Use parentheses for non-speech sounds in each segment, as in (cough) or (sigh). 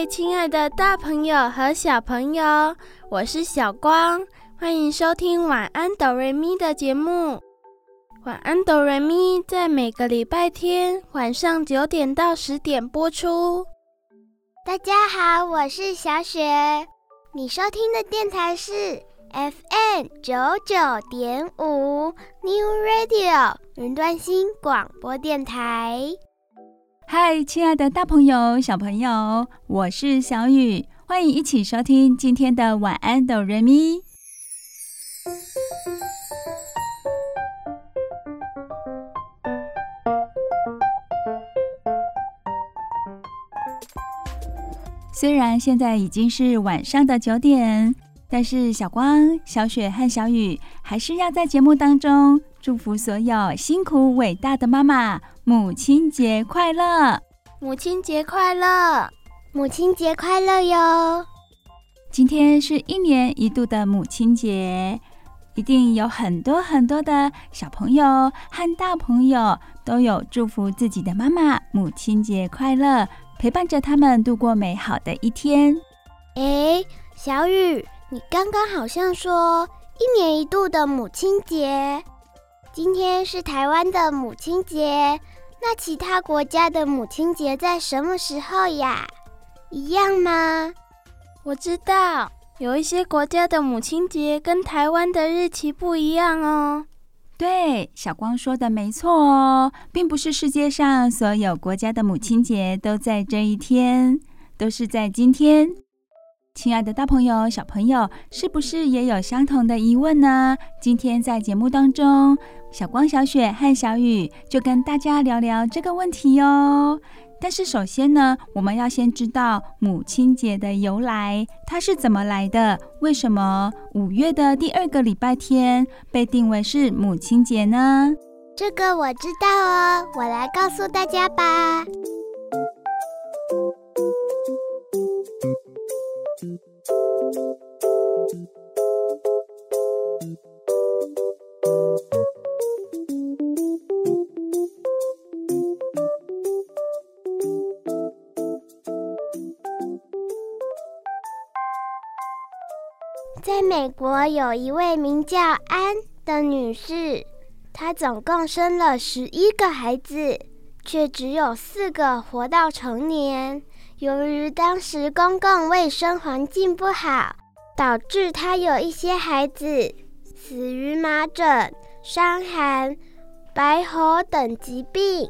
嗨，亲爱的大朋友和小朋友，我是小光，欢迎收听《晚安哆瑞咪》的节目。晚安哆瑞咪在每个礼拜天晚上九点到十点播出。大家好，我是小雪，你收听的电台是 FM 九九点五 New Radio 云端新广播电台。嗨，亲爱的大朋友、小朋友，我是小雨，欢迎一起收听今天的晚安哆瑞咪。虽然现在已经是晚上的九点，但是小光、小雪和小雨还是要在节目当中祝福所有辛苦伟大的妈妈。母亲节快乐！母亲节快乐！母亲节快乐哟！今天是一年一度的母亲节，一定有很多很多的小朋友和大朋友都有祝福自己的妈妈母亲节快乐，陪伴着他们度过美好的一天。诶，小雨，你刚刚好像说一年一度的母亲节，今天是台湾的母亲节。那其他国家的母亲节在什么时候呀？一样吗？我知道有一些国家的母亲节跟台湾的日期不一样哦。对，小光说的没错哦，并不是世界上所有国家的母亲节都在这一天，都是在今天。亲爱的大朋友、小朋友，是不是也有相同的疑问呢？今天在节目当中。小光、小雪和小雨就跟大家聊聊这个问题哟。但是首先呢，我们要先知道母亲节的由来，它是怎么来的？为什么五月的第二个礼拜天被定为是母亲节呢？这个我知道哦，我来告诉大家吧。国有一位名叫安的女士，她总共生了十一个孩子，却只有四个活到成年。由于当时公共卫生环境不好，导致她有一些孩子死于麻疹、伤寒、白喉等疾病。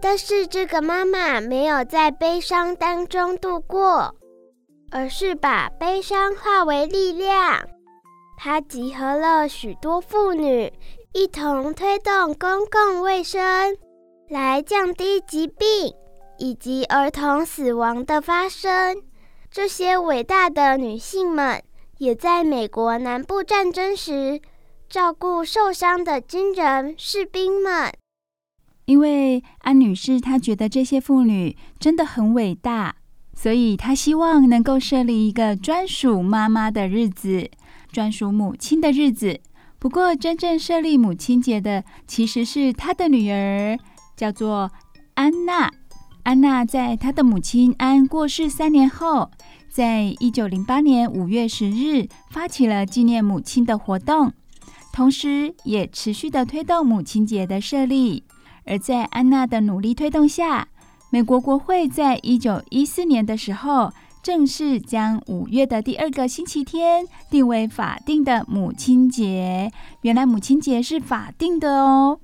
但是这个妈妈没有在悲伤当中度过。而是把悲伤化为力量。她集合了许多妇女，一同推动公共卫生，来降低疾病以及儿童死亡的发生。这些伟大的女性们，也在美国南部战争时照顾受伤的军人士兵们。因为安女士她觉得这些妇女真的很伟大。所以，她希望能够设立一个专属妈妈的日子，专属母亲的日子。不过，真正设立母亲节的其实是他的女儿，叫做安娜。安娜在她的母亲安过世三年后，在一九零八年五月十日发起了纪念母亲的活动，同时也持续的推动母亲节的设立。而在安娜的努力推动下，美国国会在一九一四年的时候，正式将五月的第二个星期天定为法定的母亲节。原来母亲节是法定的哦。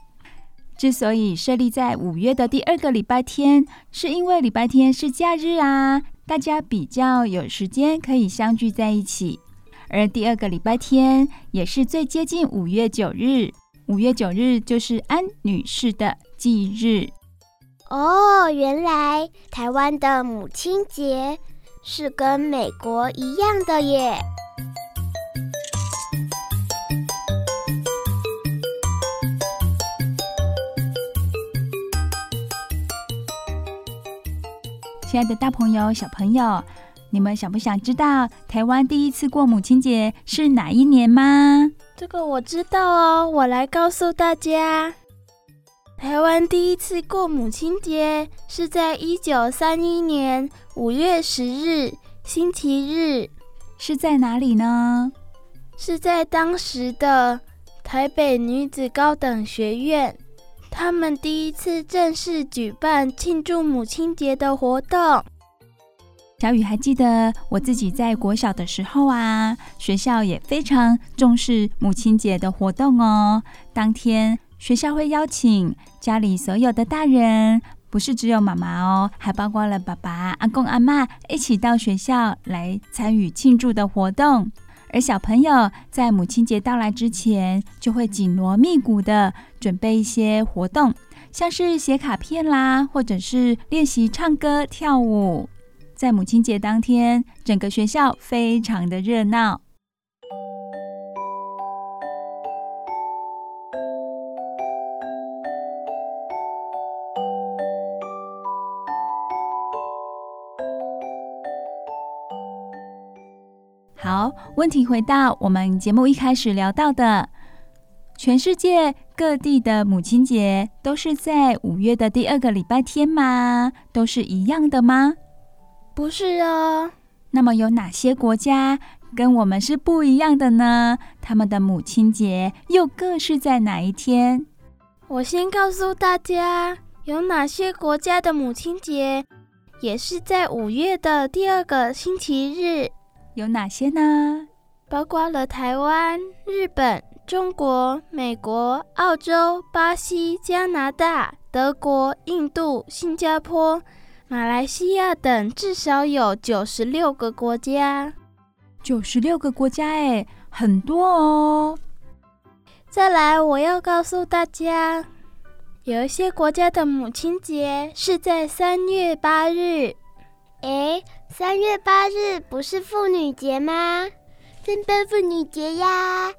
之所以设立在五月的第二个礼拜天，是因为礼拜天是假日啊，大家比较有时间可以相聚在一起。而第二个礼拜天也是最接近五月九日，五月九日就是安女士的忌日。哦，原来台湾的母亲节是跟美国一样的耶。亲爱的大朋友、小朋友，你们想不想知道台湾第一次过母亲节是哪一年吗？这个我知道哦，我来告诉大家。台湾第一次过母亲节是在一九三一年五月十日，星期日。是在哪里呢？是在当时的台北女子高等学院。他们第一次正式举办庆祝母亲节的活动。小雨还记得我自己在国小的时候啊，学校也非常重视母亲节的活动哦。当天学校会邀请家里所有的大人，不是只有妈妈哦，还包括了爸爸、阿公、阿嬷，一起到学校来参与庆祝的活动。而小朋友在母亲节到来之前，就会紧锣密鼓地准备一些活动，像是写卡片啦，或者是练习唱歌跳舞。在母亲节当天，整个学校非常的热闹。好，问题回到我们节目一开始聊到的，全世界各地的母亲节都是在五月的第二个礼拜天吗？都是一样的吗？不是哦。那么有哪些国家跟我们是不一样的呢？他们的母亲节又各是在哪一天？我先告诉大家，有哪些国家的母亲节也是在五月的第二个星期日。有哪些呢？包括了台湾、日本、中国、美国、澳洲、巴西、加拿大、德国、印度、新加坡、马来西亚等，至少有九十六个国家。九十六个国家，哎，很多哦。再来，我要告诉大家，有一些国家的母亲节是在三月八日。哎。三月八日不是妇女节吗？圣诞妇女节呀！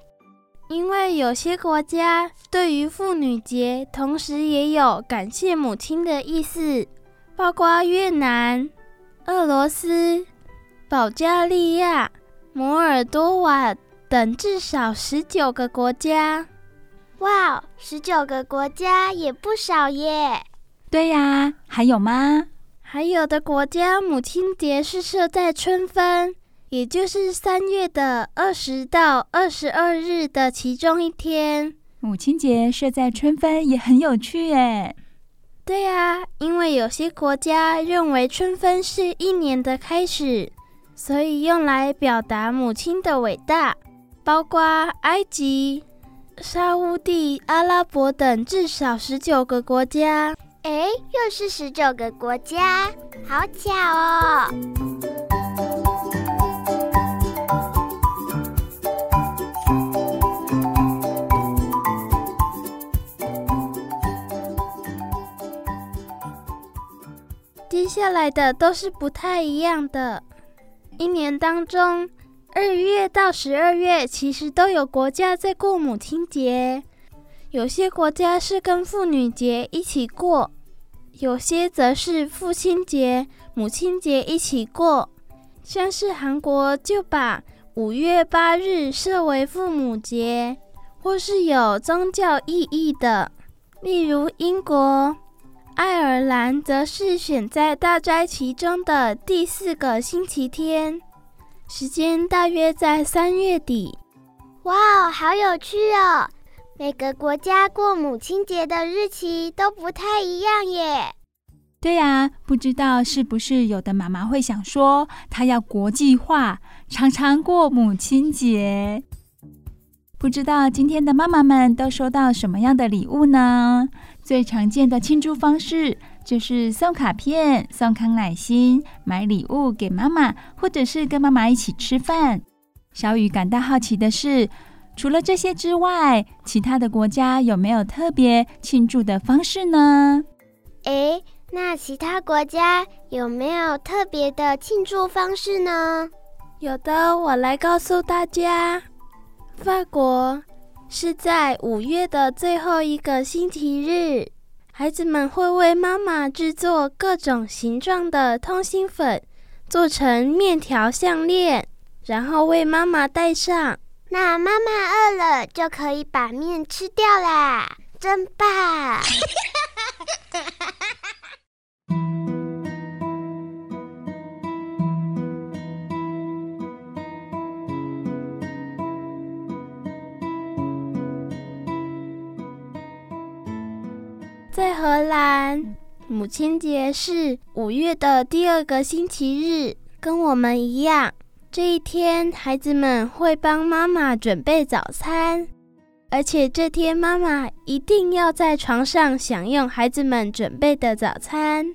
因为有些国家对于妇女节，同时也有感谢母亲的意思，包括越南、俄罗斯、保加利亚、摩尔多瓦等，至少十九个国家。哇，十九个国家也不少耶！对呀，还有吗？还有的国家母亲节是设在春分，也就是三月的二十到二十二日的其中一天。母亲节设在春分也很有趣耶。对呀，因为有些国家认为春分是一年的开始，所以用来表达母亲的伟大，包括埃及、沙乌地、阿拉伯等至少十九个国家。哎，又是十九个国家，好巧哦！接下来的都是不太一样的。一年当中，二月到十二月其实都有国家在过母亲节。有些国家是跟妇女节一起过，有些则是父亲节、母亲节一起过。像是韩国就把五月八日设为父母节，或是有宗教意义的，例如英国、爱尔兰则是选在大斋期中的第四个星期天，时间大约在三月底。哇，好有趣哦！每个国家过母亲节的日期都不太一样耶。对呀，不知道是不是有的妈妈会想说，她要国际化，常常过母亲节。不知道今天的妈妈们都收到什么样的礼物呢？最常见的庆祝方式就是送卡片、送康乃馨、买礼物给妈妈，或者是跟妈妈一起吃饭。小雨感到好奇的是，除了这些之外，其他的国家有没有特别庆祝的方式呢？诶，那其他国家有没有特别的庆祝方式呢？有的，我来告诉大家。法国是在五月的最后一个星期日，孩子们会为妈妈制作各种形状的通心粉，做成面条项链，然后为妈妈戴上。那妈妈饿了就可以把面吃掉啦，真棒！在荷兰，母亲节是五月的第二个星期日，跟我们一样。这一天，孩子们会帮妈妈准备早餐，而且这天妈妈一定要在床上享用孩子们准备的早餐。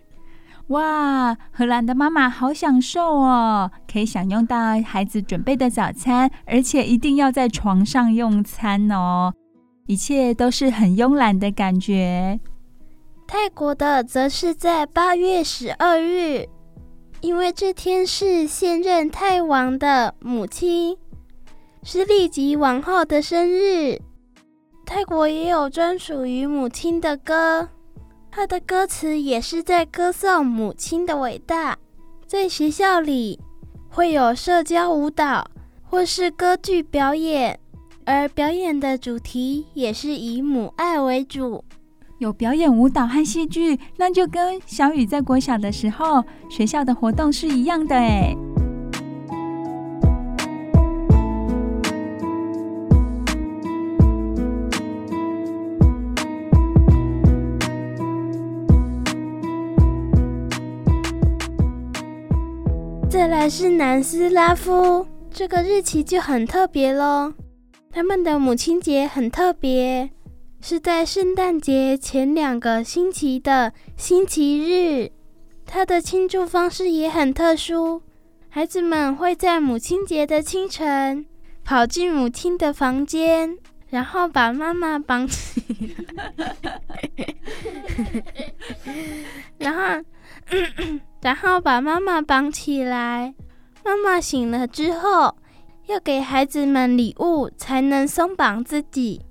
哇，荷兰的妈妈好享受哦，可以享用到孩子准备的早餐，而且一定要在床上用餐哦，一切都是很慵懒的感觉。泰国的则是在八月十二日，因为这天是现任泰王的母亲，是丽吉王后的生日。泰国也有专属于母亲的歌，它的歌词也是在歌颂母亲的伟大。在学校里会有社交舞蹈或是歌剧表演，而表演的主题也是以母爱为主。有表演舞蹈和戏剧，那就跟小雨在国小的时候学校的活动是一样的哎。再来是南斯拉夫，这个日期就很特别喽，他们的母亲节很特别。是在圣诞节前两个星期的星期日，他的庆祝方式也很特殊。孩子们会在母亲节的清晨跑进母亲的房间，然后把妈妈绑起，(laughs) 然后，(coughs) 然后把妈妈绑起来。妈妈醒了之后，要给孩子们礼物，才能松绑自己。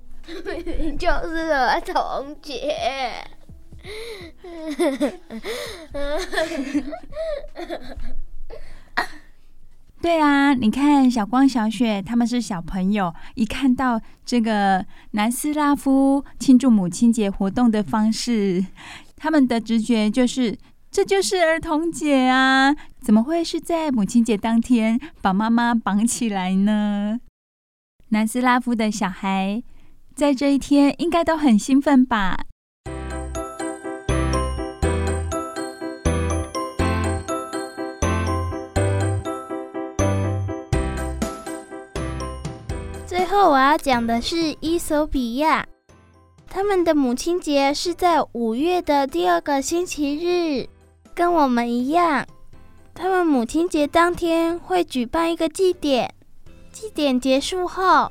就是儿童节。对啊，你看小光、小雪他们是小朋友，一看到这个南斯拉夫庆祝母亲节活动的方式，他们的直觉就是这就是儿童节啊！怎么会是在母亲节当天把妈妈绑起来呢？南斯拉夫的小孩。在这一天，应该都很兴奋吧？最后我要讲的是伊索比亚，他们的母亲节是在五月的第二个星期日，跟我们一样。他们母亲节当天会举办一个祭典，祭典结束后。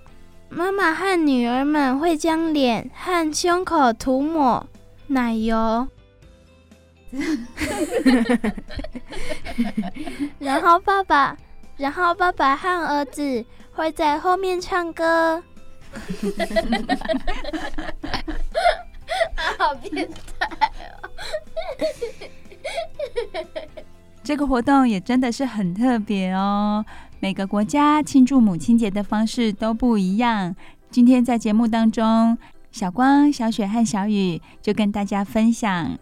妈妈和女儿们会将脸和胸口涂抹奶油，(laughs) 然后爸爸，然后爸爸和儿子会在后面唱歌。(laughs) 好变态哦！这个活动也真的是很特别哦。每个国家庆祝母亲节的方式都不一样。今天在节目当中，小光、小雪和小雨就跟大家分享，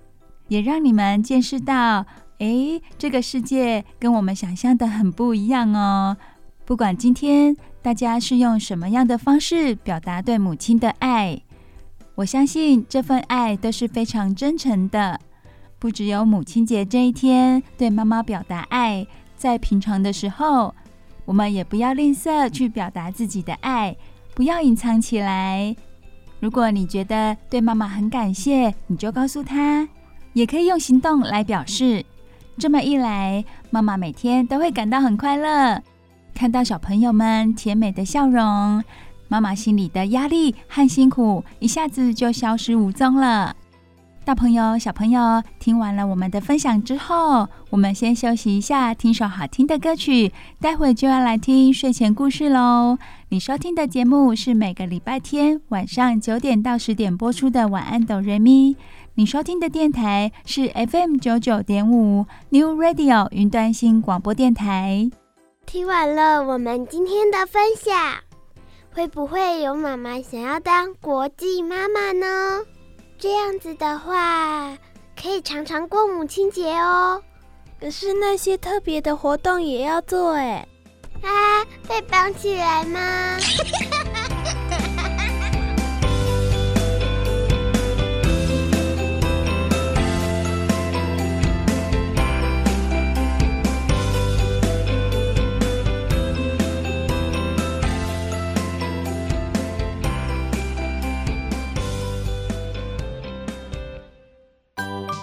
也让你们见识到，诶，这个世界跟我们想象的很不一样哦。不管今天大家是用什么样的方式表达对母亲的爱，我相信这份爱都是非常真诚的。不只有母亲节这一天对妈妈表达爱，在平常的时候。我们也不要吝啬去表达自己的爱，不要隐藏起来。如果你觉得对妈妈很感谢，你就告诉她，也可以用行动来表示。这么一来，妈妈每天都会感到很快乐。看到小朋友们甜美的笑容，妈妈心里的压力和辛苦一下子就消失无踪了。大朋友、小朋友，听完了我们的分享之后，我们先休息一下，听首好听的歌曲。待会就要来听睡前故事喽。你收听的节目是每个礼拜天晚上九点到十点播出的《晚安，哆瑞咪》。你收听的电台是 FM 九九点五 New Radio 云端新广播电台。听完了我们今天的分享，会不会有妈妈想要当国际妈妈呢？这样子的话，可以常常过母亲节哦。可是那些特别的活动也要做哎。啊，被绑起来吗？(laughs)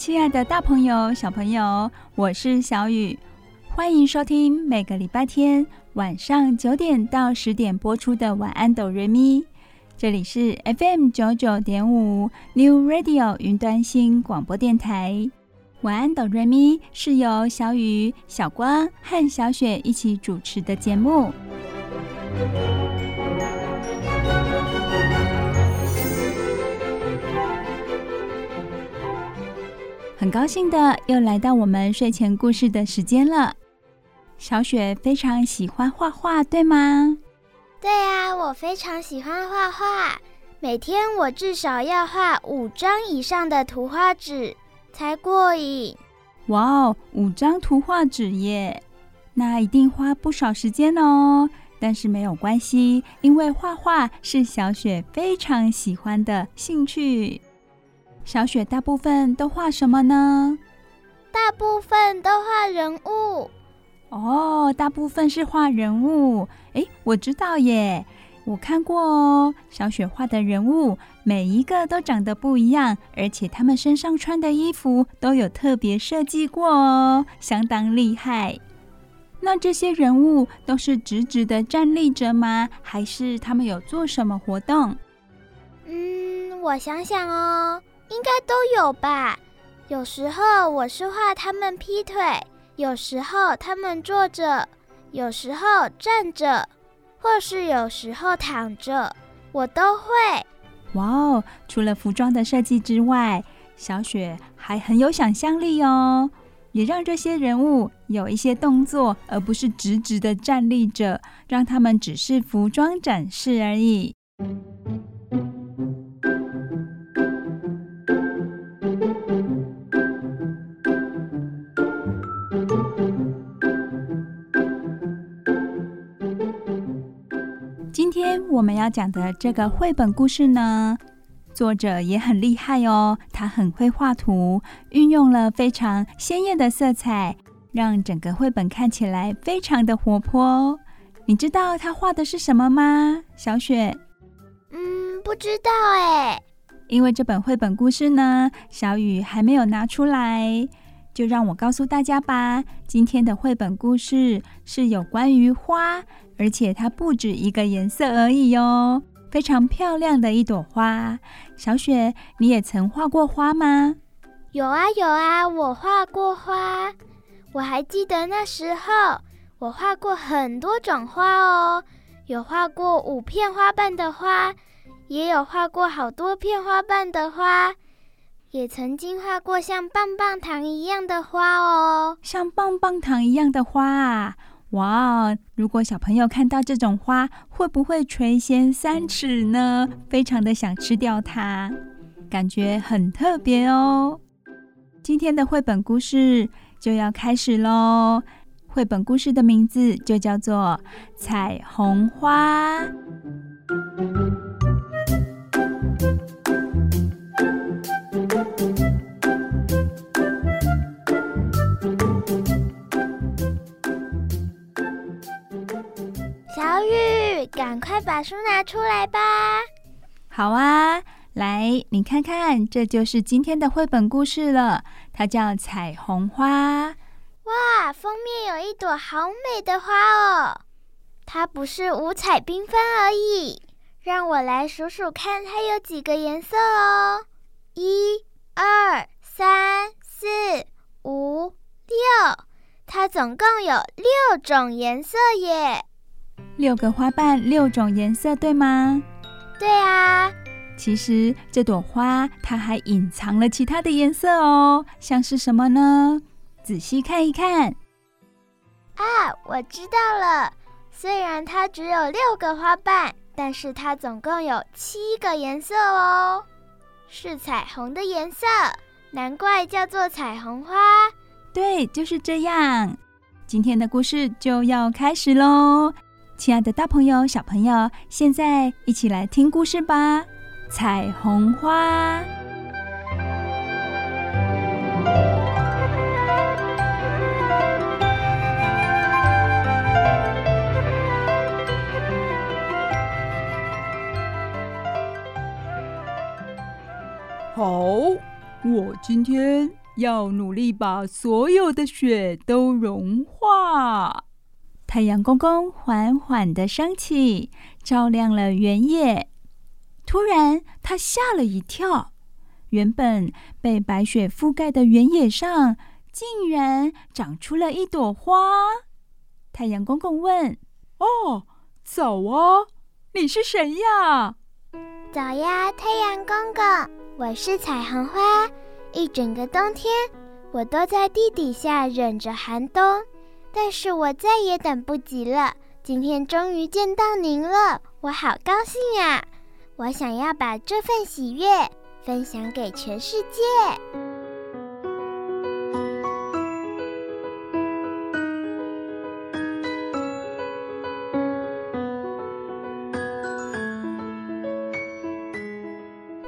亲爱的大朋友、小朋友，我是小雨，欢迎收听每个礼拜天晚上九点到十点播出的《晚安，哆瑞咪》。这里是 FM 九九点五 New Radio 云端新广播电台，《晚安，哆瑞咪》是由小雨、小光和小雪一起主持的节目。很高兴的又来到我们睡前故事的时间了。小雪非常喜欢画画，对吗？对啊，我非常喜欢画画。每天我至少要画五张以上的图画纸才过瘾。哇哦，五张图画纸耶！那一定花不少时间哦。但是没有关系，因为画画是小雪非常喜欢的兴趣。小雪大部分都画什么呢？大部分都画人物。哦，大部分是画人物。诶，我知道耶，我看过哦。小雪画的人物每一个都长得不一样，而且他们身上穿的衣服都有特别设计过哦，相当厉害。那这些人物都是直直的站立着吗？还是他们有做什么活动？嗯，我想想哦。应该都有吧。有时候我是画他们劈腿，有时候他们坐着，有时候站着，或是有时候躺着，我都会。哇哦！除了服装的设计之外，小雪还很有想象力哦，也让这些人物有一些动作，而不是直直的站立着，让他们只是服装展示而已。我们要讲的这个绘本故事呢，作者也很厉害哦，他很会画图，运用了非常鲜艳的色彩，让整个绘本看起来非常的活泼。你知道他画的是什么吗？小雪？嗯，不知道哎。因为这本绘本故事呢，小雨还没有拿出来，就让我告诉大家吧。今天的绘本故事是有关于花。而且它不止一个颜色而已哟，非常漂亮的一朵花。小雪，你也曾画过花吗？有啊有啊，我画过花。我还记得那时候，我画过很多种花哦，有画过五片花瓣的花，也有画过好多片花瓣的花，也曾经画过像棒棒糖一样的花哦，像棒棒糖一样的花啊。哇，如果小朋友看到这种花，会不会垂涎三尺呢？非常的想吃掉它，感觉很特别哦。今天的绘本故事就要开始喽。绘本故事的名字就叫做《彩虹花》。赶快把书拿出来吧。好啊，来，你看看，这就是今天的绘本故事了。它叫《彩虹花》。哇，封面有一朵好美的花哦！它不是五彩缤纷而已，让我来数数看，它有几个颜色哦。一、二、三、四、五、六，它总共有六种颜色耶！六个花瓣，六种颜色，对吗？对啊。其实这朵花它还隐藏了其他的颜色哦，像是什么呢？仔细看一看。啊，我知道了。虽然它只有六个花瓣，但是它总共有七个颜色哦，是彩虹的颜色，难怪叫做彩虹花。对，就是这样。今天的故事就要开始喽，亲爱的大朋友、小朋友，现在一起来听故事吧。彩虹花。好，我今天要努力把所有的雪都融化。太阳公公缓缓地升起，照亮了原野。突然，他吓了一跳，原本被白雪覆盖的原野上，竟然长出了一朵花。太阳公公问：“哦，早啊，你是谁呀？”“早呀，太阳公公。”我是彩虹花，一整个冬天我都在地底下忍着寒冬，但是我再也等不及了。今天终于见到您了，我好高兴呀！我想要把这份喜悦分享给全世界。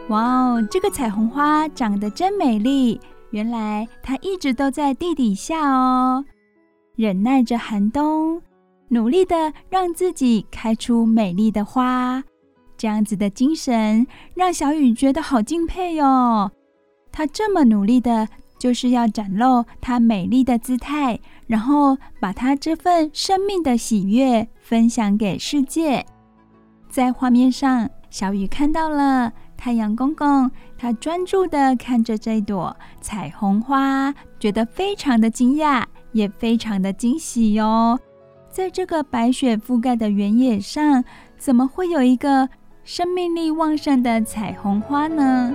哇哦，这个彩虹花长得真美丽！原来它一直都在地底下哦，忍耐着寒冬，努力的让自己开出美丽的花。这样子的精神让小雨觉得好敬佩哦。他这么努力的，就是要展露他美丽的姿态，然后把他这份生命的喜悦分享给世界。在画面上，小雨看到了。太阳公公，他专注的看着这朵彩虹花，觉得非常的惊讶，也非常的惊喜哟。在这个白雪覆盖的原野上，怎么会有一个生命力旺盛的彩虹花呢？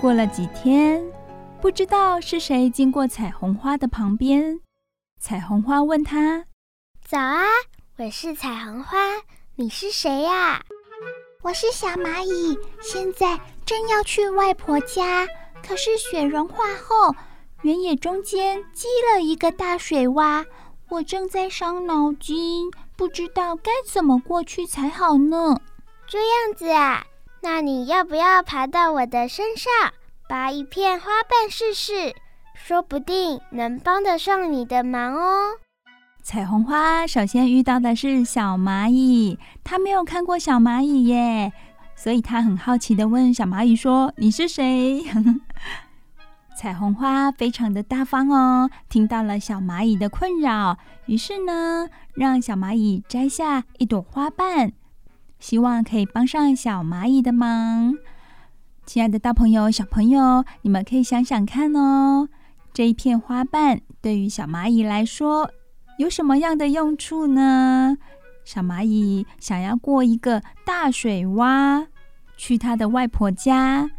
过了几天。不知道是谁经过彩虹花的旁边，彩虹花问他：“早啊，我是彩虹花，你是谁呀？”“我是小蚂蚁，现在正要去外婆家，可是雪融化后，原野中间积了一个大水洼，我正在伤脑筋，不知道该怎么过去才好呢。”“这样子啊，那你要不要爬到我的身上？”拔一片花瓣试试，说不定能帮得上你的忙哦。彩虹花首先遇到的是小蚂蚁，它没有看过小蚂蚁耶，所以它很好奇的问小蚂蚁说：“你是谁？” (laughs) 彩虹花非常的大方哦，听到了小蚂蚁的困扰，于是呢，让小蚂蚁摘下一朵花瓣，希望可以帮上小蚂蚁的忙。亲爱的大朋友、小朋友，你们可以想想看哦，这一片花瓣对于小蚂蚁来说有什么样的用处呢？小蚂蚁想要过一个大水洼，去它的外婆家，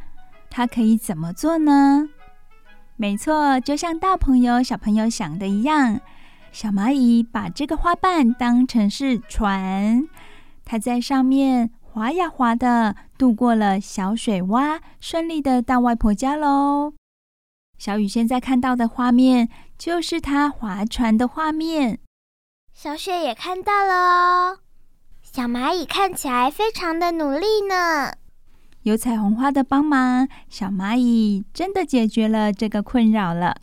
它可以怎么做呢？没错，就像大朋友、小朋友想的一样，小蚂蚁把这个花瓣当成是船，它在上面。滑呀滑的，渡过了小水洼，顺利的到外婆家喽。小雨现在看到的画面，就是他划船的画面。小雪也看到了哦。小蚂蚁看起来非常的努力呢。有彩虹花的帮忙，小蚂蚁真的解决了这个困扰了。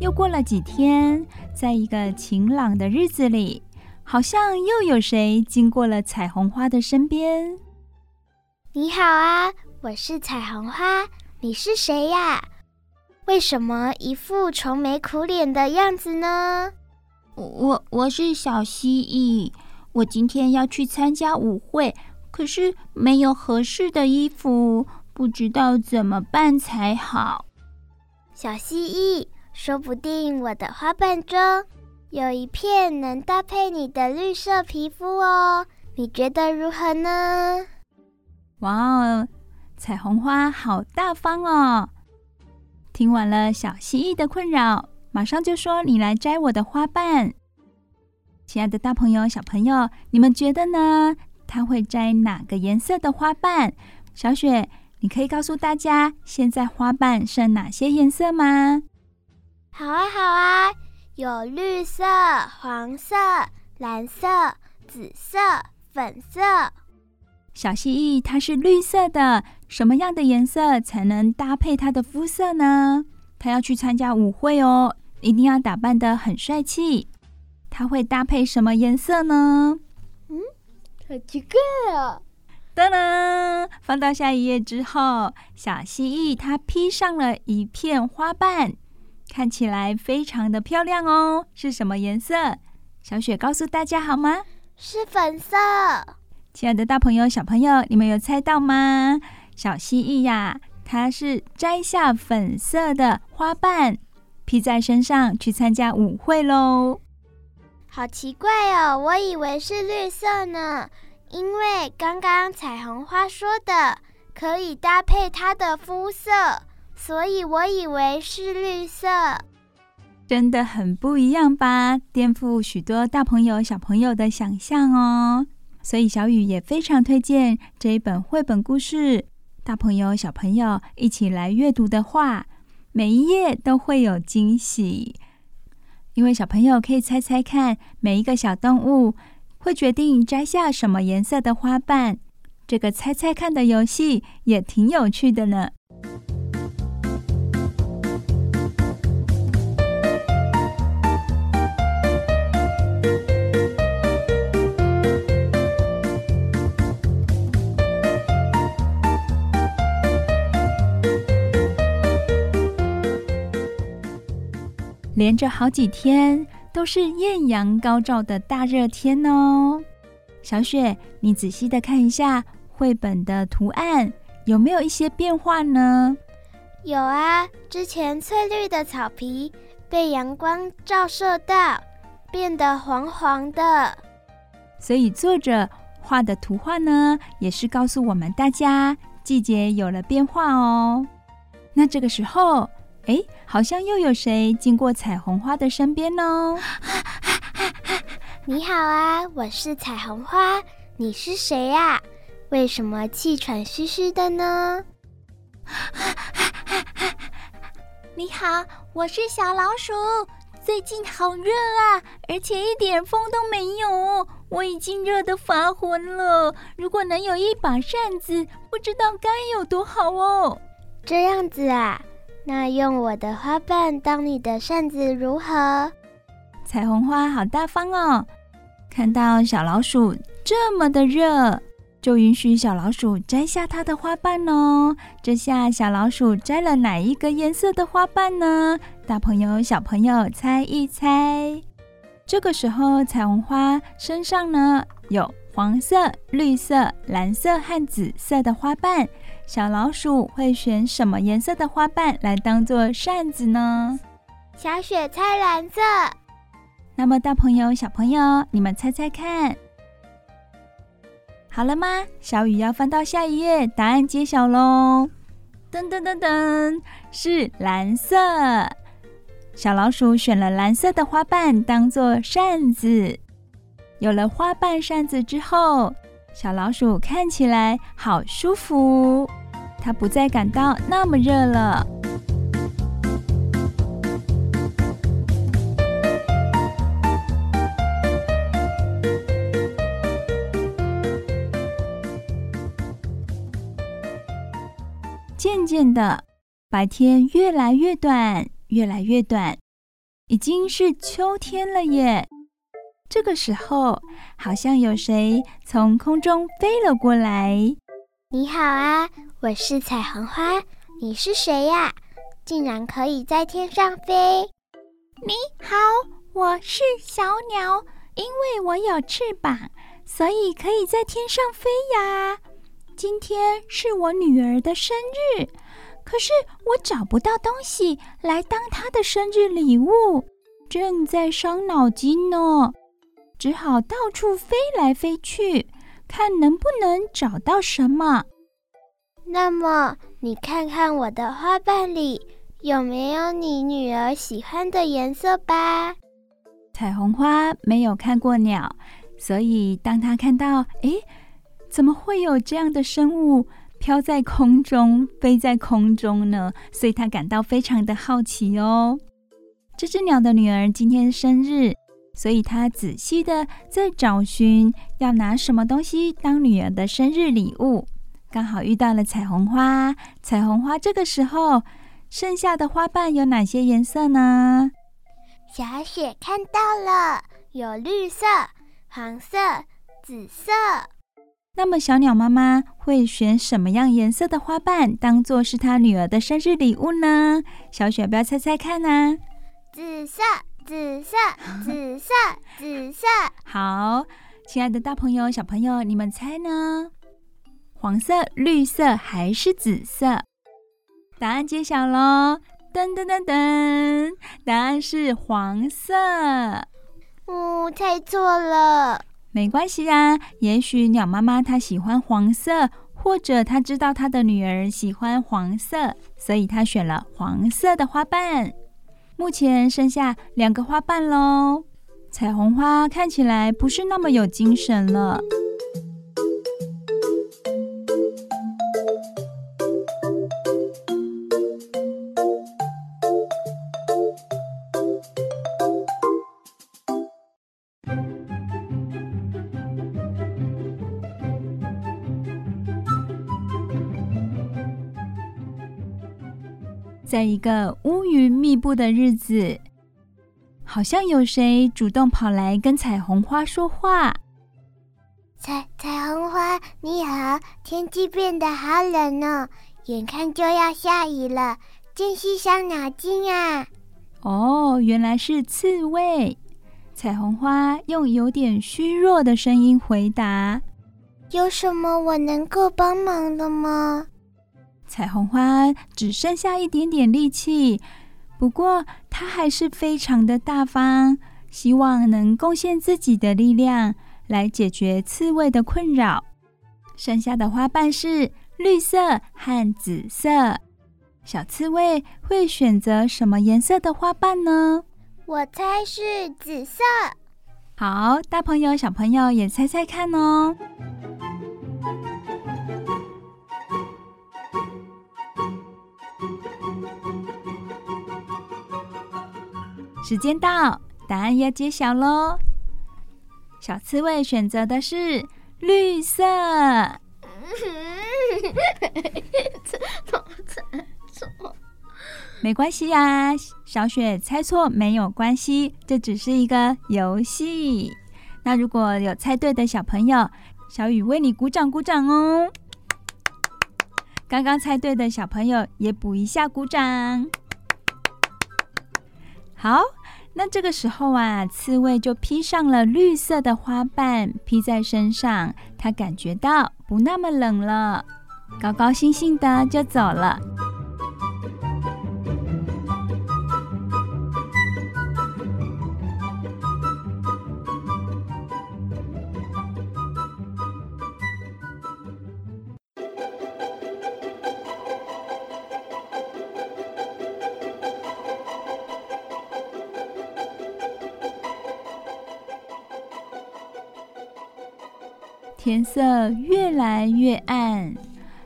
又过了几天，在一个晴朗的日子里，好像又有谁经过了彩虹花的身边。你好啊，我是彩虹花，你是谁呀？为什么一副愁眉苦脸的样子呢？我我是小蜥蜴，我今天要去参加舞会，可是没有合适的衣服，不知道怎么办才好。小蜥蜴，说不定我的花瓣中有一片能搭配你的绿色皮肤哦，你觉得如何呢？哇哦，彩虹花好大方哦！听完了小蜥蜴的困扰，马上就说：“你来摘我的花瓣。”亲爱的大朋友、小朋友，你们觉得呢？他会摘哪个颜色的花瓣？小雪，你可以告诉大家，现在花瓣剩哪些颜色吗？好啊，好啊，有绿色、黄色、蓝色、紫色、粉色。小蜥蜴它是绿色的。什么样的颜色才能搭配它的肤色呢？它要去参加舞会哦，一定要打扮得很帅气。它会搭配什么颜色呢？嗯，好奇怪啊！噔噔，翻到下一页之后，小蜥蜴它披上了一片花瓣，看起来非常的漂亮哦。是什么颜色？小雪告诉大家好吗？是粉色。亲爱的大朋友、小朋友，你们有猜到吗？小蜥蜴呀，它是摘下粉色的花瓣披在身上去参加舞会喽。好奇怪哦，我以为是绿色呢，因为刚刚彩虹花说的可以搭配它的肤色，所以我以为是绿色。真的很不一样吧？颠覆许多大朋友小朋友的想象哦。所以小雨也非常推荐这一本绘本故事。大朋友、小朋友一起来阅读的话，每一页都会有惊喜。因为小朋友可以猜猜看，每一个小动物会决定摘下什么颜色的花瓣。这个猜猜看的游戏也挺有趣的呢。连着好几天都是艳阳高照的大热天哦。小雪，你仔细的看一下绘本的图案，有没有一些变化呢？有啊，之前翠绿的草皮被阳光照射到，变得黄黄的。所以作者画的图画呢，也是告诉我们大家季节有了变化哦。那这个时候。哎，好像又有谁经过彩虹花的身边哦。(laughs) 你好啊，我是彩虹花，你是谁呀？为什么气喘吁吁的呢？(laughs) 你好，我是小老鼠，最近好热啊，而且一点风都没有，我已经热得发昏了。如果能有一把扇子，不知道该有多好哦。这样子啊。那用我的花瓣当你的扇子如何？彩虹花好大方哦！看到小老鼠这么的热，就允许小老鼠摘下它的花瓣哦。这下小老鼠摘了哪一个颜色的花瓣呢？大朋友、小朋友猜一猜。这个时候，彩虹花身上呢有黄色、绿色、蓝色和紫色的花瓣。小老鼠会选什么颜色的花瓣来当做扇子呢？小雪猜蓝色。那么大朋友、小朋友，你们猜猜看，好了吗？小雨要翻到下一页，答案揭晓喽！噔噔噔噔，是蓝色。小老鼠选了蓝色的花瓣当做扇子。有了花瓣扇子之后，小老鼠看起来好舒服。他不再感到那么热了。渐渐的，白天越来越短，越来越短，已经是秋天了耶，这个时候好像有谁从空中飞了过来。你好啊。我是彩虹花，你是谁呀？竟然可以在天上飞？你好，我是小鸟，因为我有翅膀，所以可以在天上飞呀。今天是我女儿的生日，可是我找不到东西来当她的生日礼物，正在伤脑筋呢。只好到处飞来飞去，看能不能找到什么。那么，你看看我的花瓣里有没有你女儿喜欢的颜色吧？彩虹花没有看过鸟，所以当他看到，诶，怎么会有这样的生物飘在空中、飞在空中呢？所以他感到非常的好奇哦。这只鸟的女儿今天生日。所以他仔细的在找寻要拿什么东西当女儿的生日礼物，刚好遇到了彩虹花。彩虹花这个时候剩下的花瓣有哪些颜色呢？小雪看到了，有绿色、黄色、紫色。那么小鸟妈妈会选什么样颜色的花瓣当做是她女儿的生日礼物呢？小雪，不要猜猜看呢？紫色。紫色，(laughs) 紫色，紫色。好，亲爱的大朋友、小朋友，你们猜呢？黄色、绿色还是紫色？答案揭晓喽！噔噔噔噔，答案是黄色。哦，猜错了。没关系啊，也许鸟妈妈她喜欢黄色，或者她知道她的女儿喜欢黄色，所以她选了黄色的花瓣。目前剩下两个花瓣喽，彩虹花看起来不是那么有精神了。在一个乌云密布的日子，好像有谁主动跑来跟彩虹花说话。彩彩虹花，你好，天气变得好冷哦，眼看就要下雨了，真是伤脑筋啊！哦，原来是刺猬。彩虹花用有点虚弱的声音回答：“有什么我能够帮忙的吗？”彩虹花只剩下一点点力气，不过它还是非常的大方，希望能贡献自己的力量来解决刺猬的困扰。剩下的花瓣是绿色和紫色，小刺猬会选择什么颜色的花瓣呢？我猜是紫色。好，大朋友小朋友也猜猜看哦。时间到，答案要揭晓喽！小刺猬选择的是绿色。(laughs) 没关系呀，小雪猜错没有关系，这只是一个游戏。那如果有猜对的小朋友，小雨为你鼓掌鼓掌哦。刚刚猜对的小朋友也补一下鼓掌。好。那这个时候啊，刺猬就披上了绿色的花瓣，披在身上，它感觉到不那么冷了，高高兴兴的就走了。天色越来越暗，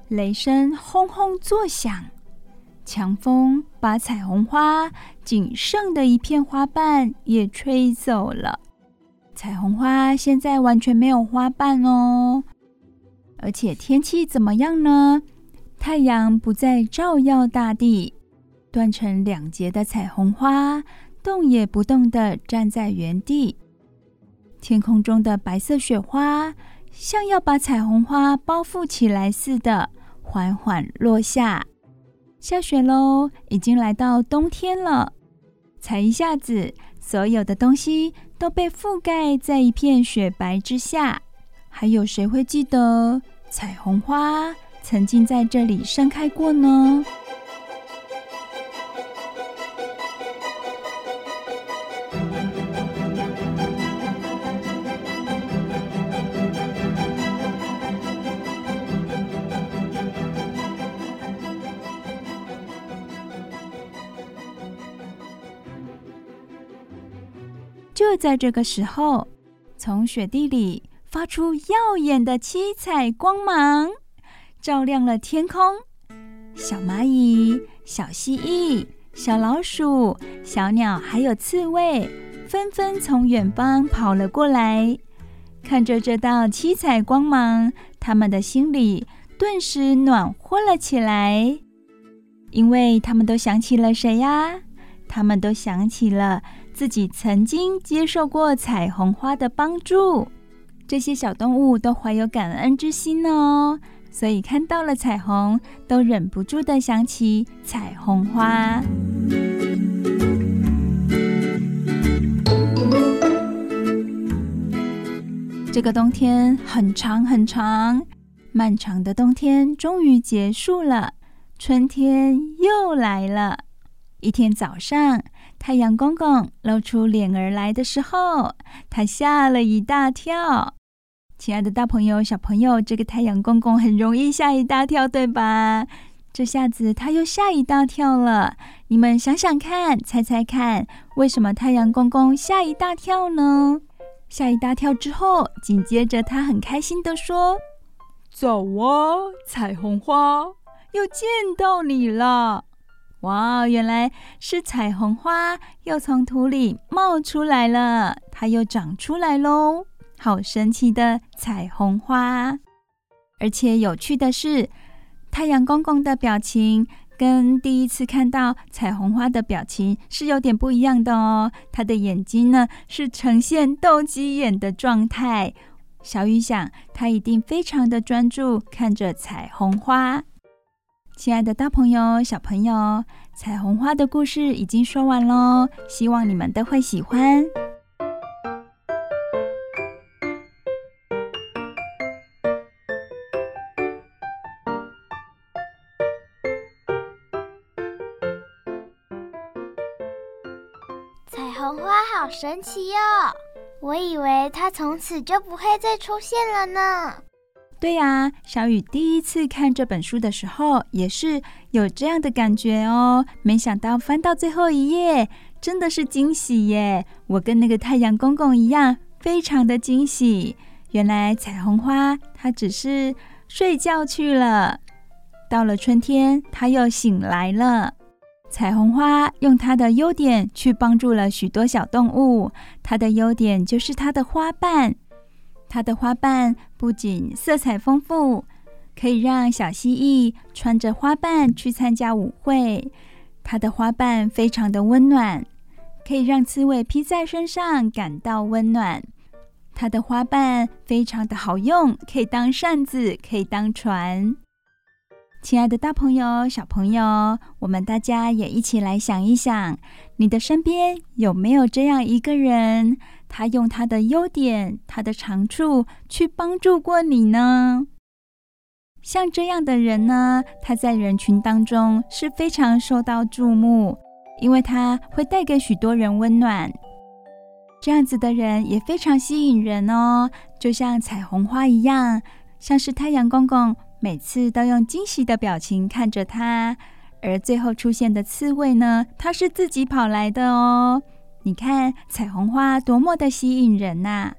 雷声轰轰作响，强风把彩虹花仅剩的一片花瓣也吹走了。彩虹花现在完全没有花瓣哦，而且天气怎么样呢？太阳不再照耀大地，断成两截的彩虹花动也不动地站在原地。天空中的白色雪花像要把彩虹花包覆起来似的，缓缓落下。下雪喽，已经来到冬天了。才一下子，所有的东西都被覆盖在一片雪白之下。还有谁会记得彩虹花曾经在这里盛开过呢？就在这个时候，从雪地里发出耀眼的七彩光芒，照亮了天空。小蚂蚁、小蜥蜴、小老鼠、小鸟，还有刺猬，纷纷从远方跑了过来，看着这道七彩光芒，他们的心里顿时暖和了起来，因为他们都想起了谁呀？他们都想起了。自己曾经接受过彩虹花的帮助，这些小动物都怀有感恩之心哦，所以看到了彩虹，都忍不住的想起彩虹花。这个冬天很长很长，漫长的冬天终于结束了，春天又来了。一天早上。太阳公公露出脸儿来的时候，他吓了一大跳。亲爱的大朋友、小朋友，这个太阳公公很容易吓一大跳，对吧？这下子他又吓一大跳了。你们想想看，猜猜看，为什么太阳公公吓一大跳呢？吓一大跳之后，紧接着他很开心地说：“走啊，彩虹花，又见到你了。”哇，原来是彩虹花又从土里冒出来了，它又长出来喽！好神奇的彩虹花！而且有趣的是，太阳公公的表情跟第一次看到彩虹花的表情是有点不一样的哦。他的眼睛呢，是呈现斗鸡眼的状态。小雨想，他一定非常的专注看着彩虹花。亲爱的大朋友、小朋友，彩虹花的故事已经说完喽，希望你们都会喜欢。彩虹花好神奇哟，我以为它从此就不会再出现了呢。对呀，小雨第一次看这本书的时候，也是有这样的感觉哦。没想到翻到最后一页，真的是惊喜耶！我跟那个太阳公公一样，非常的惊喜。原来彩虹花它只是睡觉去了，到了春天，它又醒来了。彩虹花用它的优点去帮助了许多小动物，它的优点就是它的花瓣。它的花瓣不仅色彩丰富，可以让小蜥蜴穿着花瓣去参加舞会；它的花瓣非常的温暖，可以让刺猬披在身上感到温暖；它的花瓣非常的好用，可以当扇子，可以当船。亲爱的大朋友、小朋友，我们大家也一起来想一想，你的身边有没有这样一个人？他用他的优点、他的长处去帮助过你呢？像这样的人呢，他在人群当中是非常受到注目，因为他会带给许多人温暖。这样子的人也非常吸引人哦，就像彩虹花一样，像是太阳公公每次都用惊喜的表情看着他，而最后出现的刺猬呢，他是自己跑来的哦。你看彩虹花多么的吸引人呐！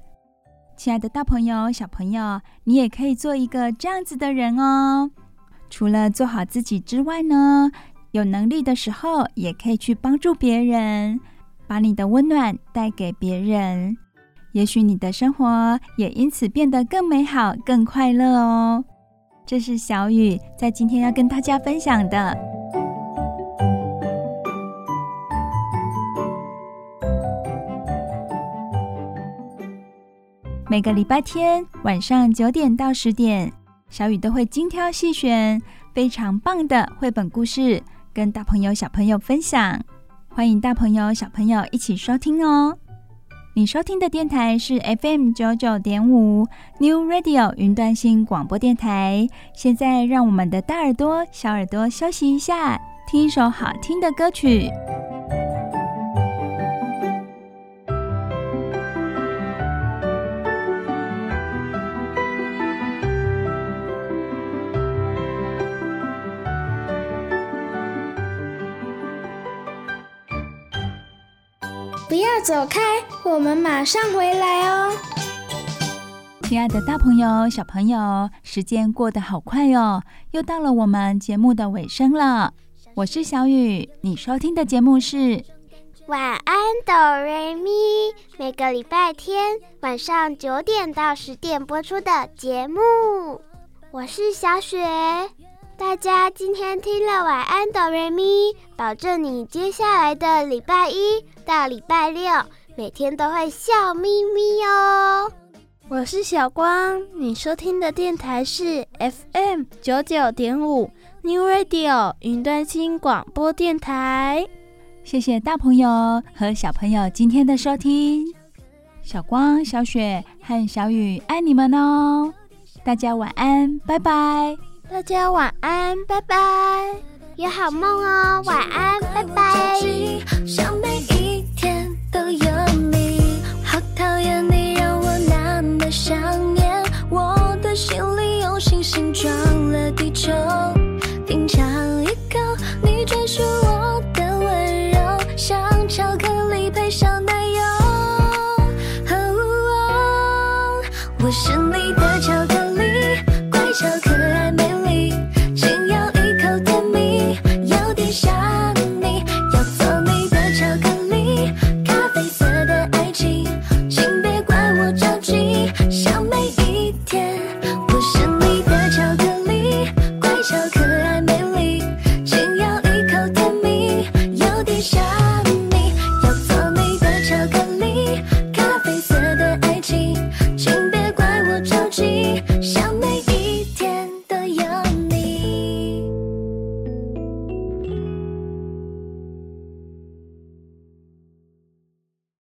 亲爱的大朋友、小朋友，你也可以做一个这样子的人哦。除了做好自己之外呢，有能力的时候也可以去帮助别人，把你的温暖带给别人。也许你的生活也因此变得更美好、更快乐哦。这是小雨在今天要跟大家分享的。每个礼拜天晚上九点到十点，小雨都会精挑细选非常棒的绘本故事，跟大朋友小朋友分享。欢迎大朋友小朋友一起收听哦。你收听的电台是 FM 九九点五 New Radio 云端新广播电台。现在让我们的大耳朵、小耳朵休息一下，听一首好听的歌曲。不要走开，我们马上回来哦。亲爱的大朋友、小朋友，时间过得好快哦，又到了我们节目的尾声了。我是小雨，你收听的节目是晚安哆瑞咪，每个礼拜天晚上九点到十点播出的节目。我是小雪。大家今天听了晚安哆瑞咪，保证你接下来的礼拜一到礼拜六每天都会笑眯眯哦。我是小光，你收听的电台是 FM 九九点五 New Radio 云端新广播电台。谢谢大朋友和小朋友今天的收听，小光、小雪和小雨爱你们哦。大家晚安，拜拜。大家晚安，拜拜，有好梦哦，晚安，拜拜。想每一天都有